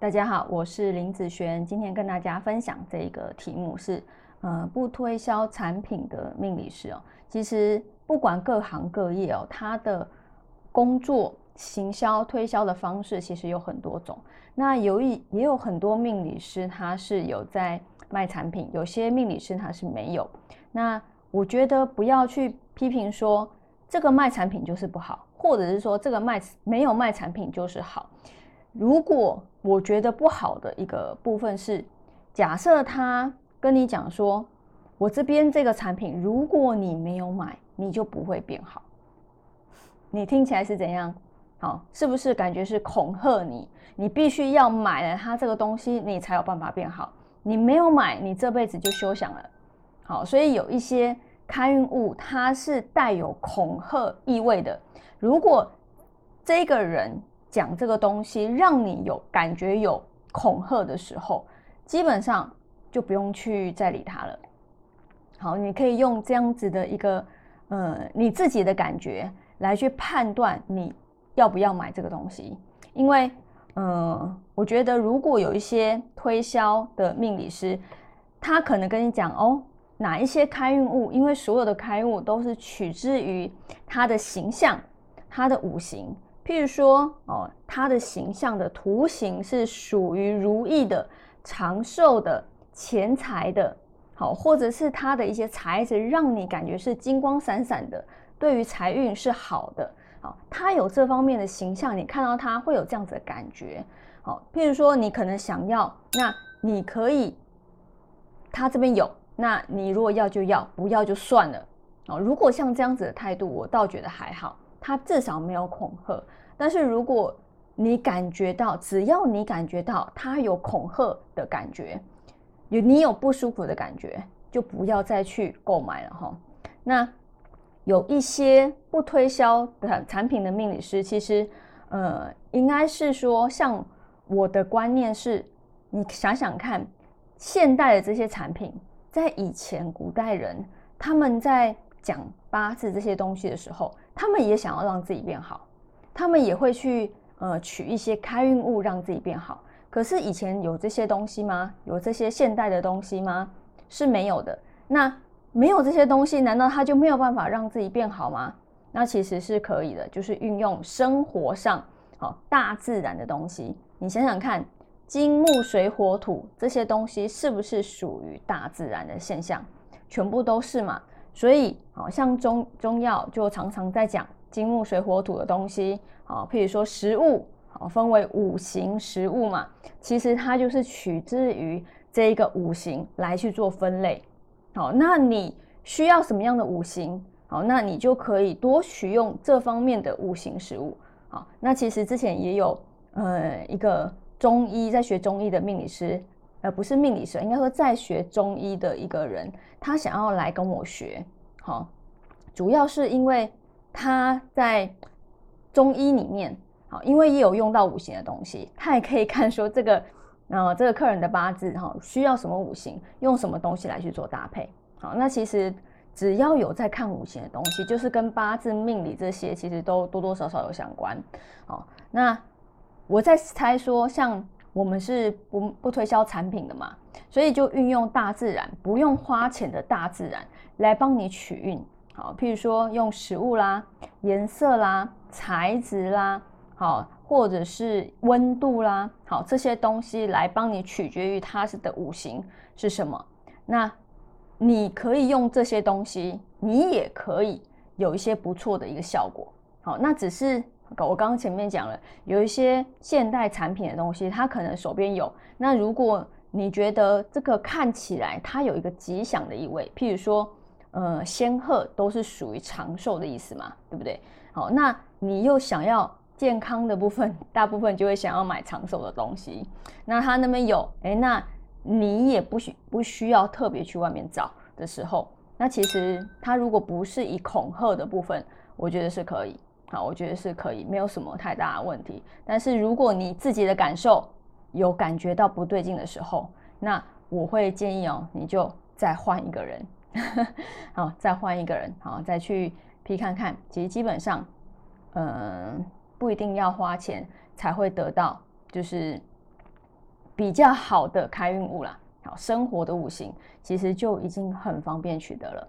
大家好，我是林子璇，今天跟大家分享这个题目是，呃，不推销产品的命理师哦。其实不管各行各业哦，他的工作行销推销的方式其实有很多种。那有一也有很多命理师他是有在卖产品，有些命理师他是没有。那我觉得不要去批评说这个卖产品就是不好，或者是说这个卖没有卖产品就是好。如果我觉得不好的一个部分是，假设他跟你讲说，我这边这个产品，如果你没有买，你就不会变好。你听起来是怎样？好，是不是感觉是恐吓你？你必须要买了他这个东西，你才有办法变好。你没有买，你这辈子就休想了。好，所以有一些开运物，它是带有恐吓意味的。如果这个人，讲这个东西让你有感觉有恐吓的时候，基本上就不用去再理他了。好，你可以用这样子的一个呃你自己的感觉来去判断你要不要买这个东西。因为嗯，我觉得如果有一些推销的命理师，他可能跟你讲哦，哪一些开运物，因为所有的开运物都是取之于他的形象，他的五行。譬如说，哦，他的形象的图形是属于如意的、长寿的、钱财的，好，或者是他的一些材质让你感觉是金光闪闪的，对于财运是好的，好，他有这方面的形象，你看到他会有这样子的感觉，好，譬如说你可能想要，那你可以，他这边有，那你如果要就要，不要就算了，哦，如果像这样子的态度，我倒觉得还好。他至少没有恐吓，但是如果你感觉到，只要你感觉到他有恐吓的感觉，有你有不舒服的感觉，就不要再去购买了哈。那有一些不推销的产品的命理师，其实呃，应该是说，像我的观念是，你想想看，现代的这些产品，在以前古代人他们在讲八字这些东西的时候。他们也想要让自己变好，他们也会去呃取一些开运物让自己变好。可是以前有这些东西吗？有这些现代的东西吗？是没有的。那没有这些东西，难道他就没有办法让自己变好吗？那其实是可以的，就是运用生活上好大自然的东西。你想想看，金木水火土这些东西是不是属于大自然的现象？全部都是嘛。所以，好像中中药就常常在讲金木水火土的东西，啊，譬如说食物，啊，分为五行食物嘛，其实它就是取自于这一个五行来去做分类，好，那你需要什么样的五行，好，那你就可以多取用这方面的五行食物，好，那其实之前也有呃一个中医在学中医的命理师。而不是命理师，应该说在学中医的一个人，他想要来跟我学，好，主要是因为他在中医里面，好，因为也有用到五行的东西，他也可以看说这个，呃，这个客人的八字哈，需要什么五行，用什么东西来去做搭配，好，那其实只要有在看五行的东西，就是跟八字命理这些，其实都多多少少有相关，好，那我在猜说像。我们是不不推销产品的嘛，所以就运用大自然，不用花钱的大自然来帮你取运。好，譬如说用食物啦、颜色啦、材质啦，好，或者是温度啦，好，这些东西来帮你取决于它是的五行是什么。那你可以用这些东西，你也可以有一些不错的一个效果。好，那只是。我刚刚前面讲了，有一些现代产品的东西，它可能手边有。那如果你觉得这个看起来它有一个吉祥的意味，譬如说，呃，仙鹤都是属于长寿的意思嘛，对不对？好，那你又想要健康的部分，大部分就会想要买长寿的东西。那它那边有，哎，那你也不需不需要特别去外面找的时候，那其实它如果不是以恐吓的部分，我觉得是可以。好，我觉得是可以，没有什么太大的问题。但是如果你自己的感受有感觉到不对劲的时候，那我会建议哦，你就再换一个人，好，再换一个人，好，再去批看看。其实基本上，嗯，不一定要花钱才会得到，就是比较好的开运物啦。好，生活的五行其实就已经很方便取得了。